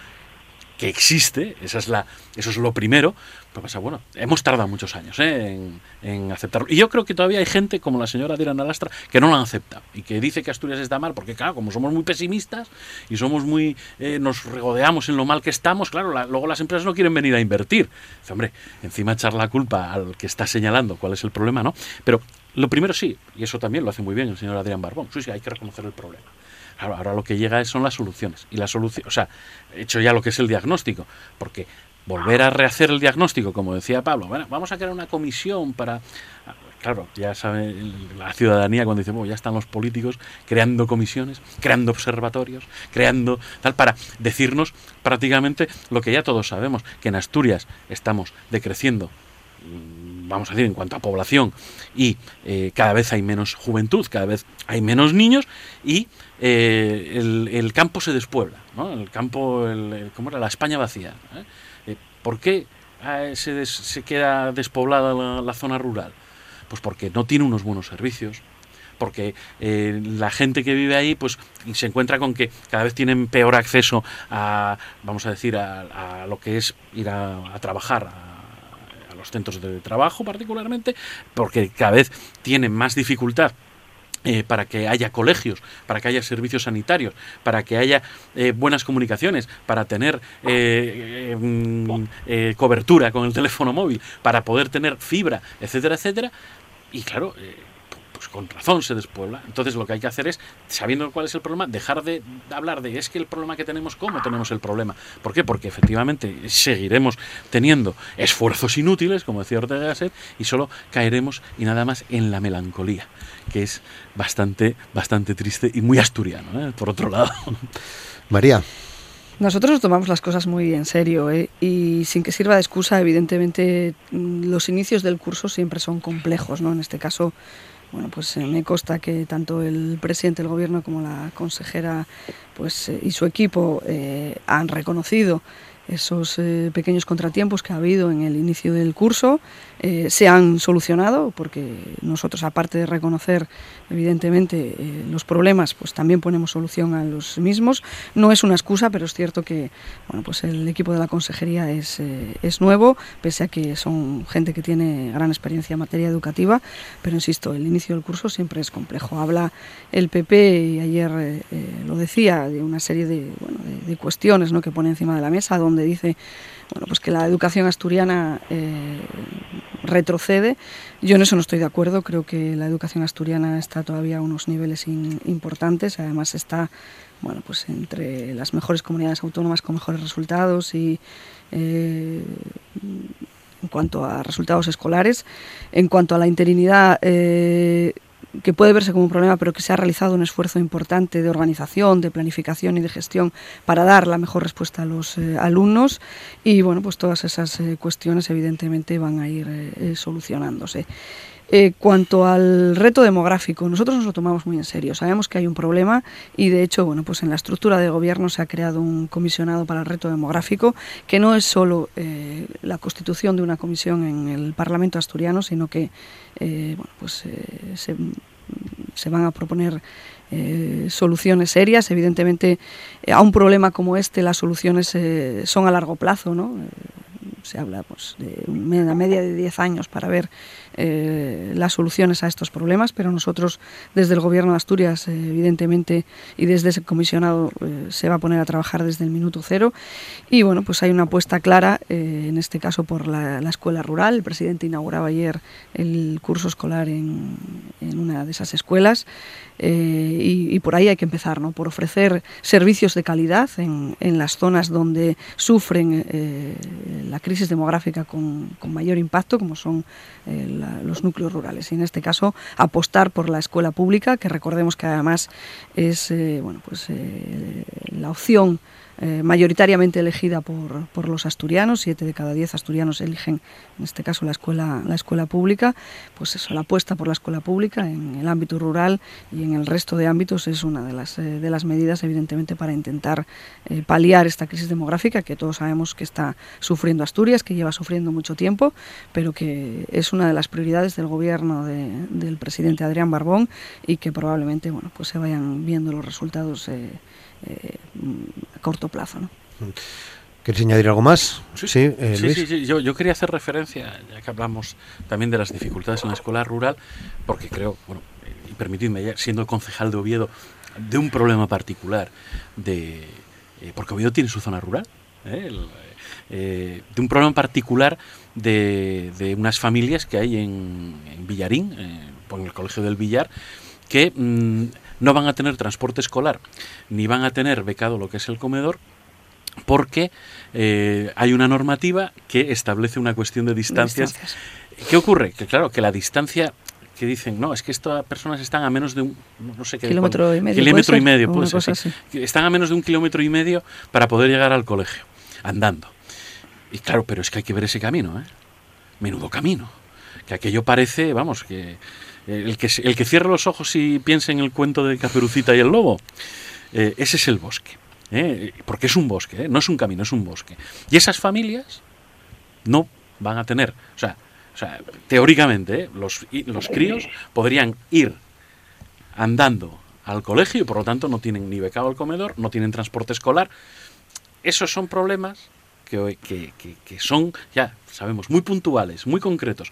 que existe, esa es la, eso es lo primero, pero pasa, bueno, hemos tardado muchos años ¿eh? en, aceptarlo. Y yo creo que todavía hay gente como la señora Dirana Lastra que no lo han aceptado y que dice que Asturias está mal, porque claro, como somos muy pesimistas y somos muy, eh, nos regodeamos en lo mal que estamos, claro, luego las empresas no quieren venir a invertir. Dice, hombre, encima echar la culpa al que está señalando cuál es el problema, ¿no? Pero lo primero sí, y eso también lo hace muy bien el señor Adrián Barbón, sí, sí, hay que reconocer el problema ahora lo que llega son las soluciones. Y la solución, o sea, he hecho ya lo que es el diagnóstico, porque volver a rehacer el diagnóstico, como decía Pablo, bueno, vamos a crear una comisión para... Claro, ya sabe la ciudadanía cuando dice, bueno, ya están los políticos creando comisiones, creando observatorios, creando tal, para decirnos prácticamente lo que ya todos sabemos, que en Asturias estamos decreciendo vamos a decir, en cuanto a población, y eh, cada vez hay menos juventud, cada vez hay menos niños, y eh, el, campo se despuebla, ¿no? El campo, el, ¿cómo era? La España vacía. ¿eh? ¿Por qué se, se, queda despoblada la, zona rural? Pues porque no tiene unos buenos servicios, porque la gente que vive ahí pues se encuentra con que cada vez tienen peor acceso a vamos a decir a, lo que es ir a, a trabajar centros de trabajo particularmente, porque cada vez tienen más dificultad eh, para que haya colegios, para que haya servicios sanitarios, para que haya eh, buenas comunicaciones, para tener eh, mm, cobertura con el teléfono móvil, para poder tener fibra, etcétera, etcétera. Y claro, pues con razón se despuebla. Entonces lo que hay que hacer es, sabiendo cuál es el problema, dejar de hablar de es que el problema que tenemos, ¿cómo tenemos el problema? ¿Por qué? Porque efectivamente seguiremos teniendo esfuerzos inútiles, como decía Ortega Gasset, y solo caeremos y nada más en la melancolía, que es bastante, bastante triste y muy asturiano, ¿eh? por otro lado. María. Nosotros nos tomamos las cosas muy en serio ¿eh? y sin que sirva de excusa, evidentemente los inicios del curso siempre son complejos, ¿no? En este caso bueno, pues eh, me consta que tanto el presidente del gobierno como la consejera pues, eh, y su equipo eh, han reconocido esos pequeños contratiempos que ha habido en el inicio del curso. Se han solucionado, porque nosotros, aparte de reconocer evidentemente eh, los problemas, pues también ponemos solución a los mismos. No es una excusa, pero es cierto que bueno, pues el equipo de la consejería es, eh, es nuevo, pese a que son gente que tiene gran experiencia en materia educativa, pero insisto, el inicio del curso siempre es complejo. Habla el PP, y ayer lo decía, de una serie de, bueno, de, de cuestiones ¿no? que pone encima de la mesa, donde dice bueno, pues que la educación asturiana eh, retrocede. Yo en eso no estoy de acuerdo, creo que la educación asturiana está todavía a unos niveles importantes, además está bueno, pues entre las mejores comunidades autónomas con mejores resultados y eh, en cuanto a resultados escolares. En cuanto a la interinidad, eh, que puede verse como un problema, pero que se ha realizado un esfuerzo importante de organización, de planificación y de gestión para dar la mejor respuesta a los eh, alumnos. Y bueno, pues todas esas eh, cuestiones evidentemente van a ir eh, cuanto al reto demográfico, nosotros nos lo tomamos muy en serio. Sabemos que hay un problema y, de hecho, bueno, pues en la estructura de gobierno se ha creado un comisionado para el reto demográfico, que no es solo la constitución de una comisión en el Parlamento asturiano, sino que eh, bueno, pues, eh, se, van a proponer eh, soluciones serias. Evidentemente, a un problema como este las soluciones son a largo plazo, ¿no? Se habla pues, de una media de 10 años para ver eh, las soluciones a estos problemas, pero nosotros desde el Gobierno de Asturias, evidentemente, y desde ese comisionado se va a poner a trabajar desde el minuto cero. Y bueno, pues hay una apuesta clara, en este caso por la, escuela rural. El presidente inauguraba ayer el curso escolar en, en una de esas escuelas. Eh, y, por ahí hay que empezar, ¿no? por ofrecer servicios de calidad en, en las zonas donde sufren eh, la crisis demográfica con, con, mayor impacto, como son eh, los núcleos rurales. Y en este caso, apostar por la escuela pública, que recordemos que además es bueno, pues, la opción eh, mayoritariamente elegida por, por, los asturianos, siete de cada diez asturianos eligen, en este caso, la escuela, la escuela pública, pues eso, la apuesta por la escuela pública en el ámbito rural y en el resto de ámbitos es una de las, eh, de las medidas, evidentemente, para intentar eh, paliar esta crisis demográfica que todos sabemos que está sufriendo Asturias, que lleva sufriendo mucho tiempo, pero que es una de las prioridades del gobierno del presidente Adrián Barbón y que probablemente bueno, pues se vayan viendo los resultados a corto plazo. ¿no? ¿Quieres añadir algo más? Sí, sí, eh, sí, Yo, quería hacer referencia, ya que hablamos también de las dificultades en la escuela rural, porque creo, bueno, y permitidme, siendo concejal de Oviedo, de un problema particular, de eh, porque Oviedo tiene su zona rural, de un problema particular de, de, unas familias que hay en, Villarín, en el Colegio del Villar, que mm, no van a tener transporte escolar ni van a tener becado lo que es el comedor porque eh, hay una normativa que establece una cuestión de distancias. ¿Qué ocurre? Que claro, que la distancia que dicen, no, es que estas personas están a menos de un, no sé qué, kilómetro y medio, kilómetro y medio, puede ser, están a menos de un kilómetro y medio para poder llegar al colegio, andando. Y claro, pero es que hay que ver ese camino, ¿eh? Menudo camino. Que aquello parece, vamos, que el que, el que cierre los ojos y piense en el cuento de Caperucita y el lobo, eh, ese es el bosque. ¿eh? Porque es un bosque, ¿eh? no es un camino, es un bosque. Y esas familias no van a tener, o sea, o sea teóricamente, los, los críos podrían ir andando al colegio y por lo tanto no tienen ni becado al comedor, no tienen transporte escolar. Esos son problemas que, que, que son, ya sabemos, muy puntuales, muy concretos,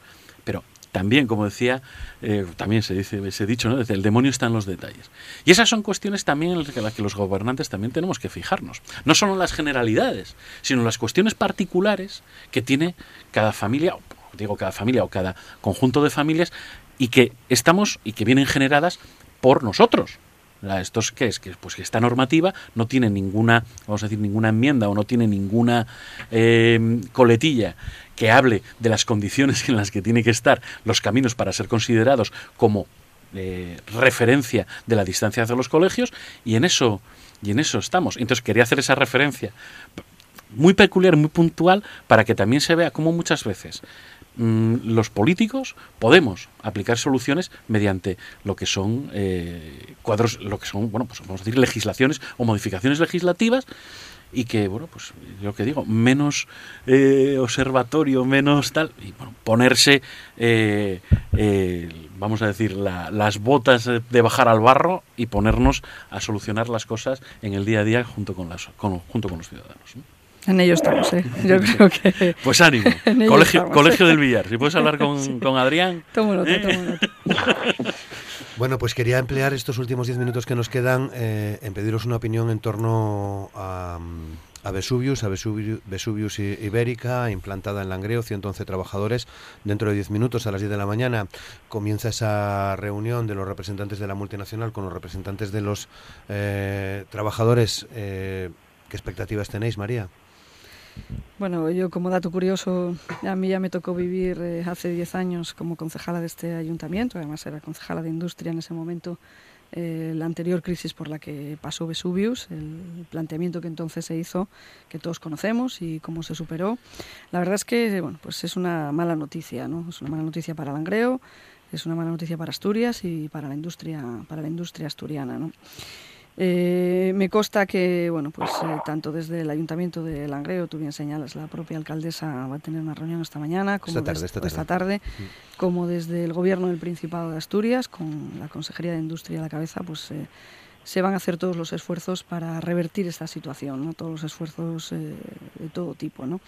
también, como decía, eh, también se dice ese dicho, ¿no? el demonio está en los detalles. Y esas son cuestiones también en las que los gobernantes también tenemos que fijarnos. No solo las generalidades, sino las cuestiones particulares que tiene cada familia, digo cada familia o cada conjunto de familias, y que estamos y que vienen generadas por nosotros, estos qué es que pues que esta normativa no tiene ninguna vamos a decir ninguna enmienda o no tiene ninguna eh, coletilla que hable de las condiciones en las que tiene que estar los caminos para ser considerados como eh, referencia de la distancia hacia los colegios y en eso y en eso estamos. Entonces quería hacer esa referencia muy peculiar, muy puntual, para que también se vea cómo muchas veces los políticos podemos aplicar soluciones mediante lo que son eh, cuadros, lo que son, bueno, pues vamos a decir legislaciones o modificaciones legislativas y que, bueno, pues lo que digo, menos eh, observatorio, menos tal, y bueno, ponerse, eh, eh, vamos a decir, las botas de bajar al barro y ponernos a solucionar las cosas en el día a día junto con, las, junto con los ciudadanos. En ello estamos, ¿eh? Yo creo que... Pues ánimo. Colegio, Colegio del Villar. Si puedes hablar con, con Adrián... Tomo nota, tomo nota. Bueno, pues quería emplear estos últimos diez minutos que nos quedan eh, en pediros una opinión en torno a, a Vesuvius, a Vesuvius, Ibérica, implantada en Langreo, 111 trabajadores. Dentro de 10 minutos, a las 10 de la mañana, comienza esa reunión de los representantes de la multinacional con los representantes de los eh, trabajadores. Eh, ¿Qué expectativas tenéis, María? Bueno, yo como dato curioso, a mí ya me tocó vivir eh, hace 10 años como concejala de este ayuntamiento, además era concejala de industria en ese momento, eh, la anterior crisis por la que pasó Vesuvius, el planteamiento que entonces se hizo, que todos conocemos y cómo se superó. La verdad es que bueno, pues es una mala noticia, ¿no? es una mala noticia para Langreo, es una mala noticia para Asturias y para la industria, para la industria asturiana. ¿no? Eh, me consta que, bueno, pues eh, tanto desde el Ayuntamiento de Langreo, tú bien señalas, la propia alcaldesa va a tener una reunión esta mañana, como esta tarde, mm. como desde el Gobierno del Principado de Asturias, con la Consejería de Industria a la cabeza, pues eh, se van a hacer todos los esfuerzos para revertir esta situación, ¿no? todos los esfuerzos de todo tipo. ¿no?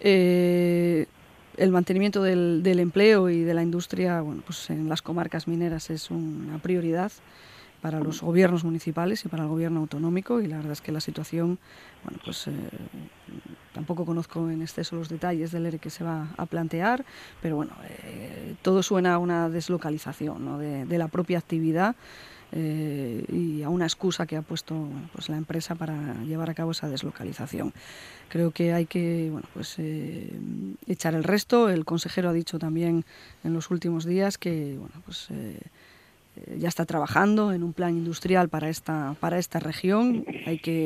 El mantenimiento del, del, empleo y de la industria bueno, pues en las comarcas mineras es una prioridad para los gobiernos municipales y para el gobierno autonómico y la verdad es que la situación, bueno, pues eh, tampoco conozco en exceso los detalles del ERE que se va a plantear, pero bueno, eh, todo suena a una deslocalización de, la propia actividad eh, y a una excusa que ha puesto pues la empresa para llevar a cabo esa deslocalización. Creo que hay que bueno, pues, echar el resto. El consejero ha dicho también en los últimos días que bueno, pues, ya está trabajando en un plan industrial para esta, para esta región. Hay que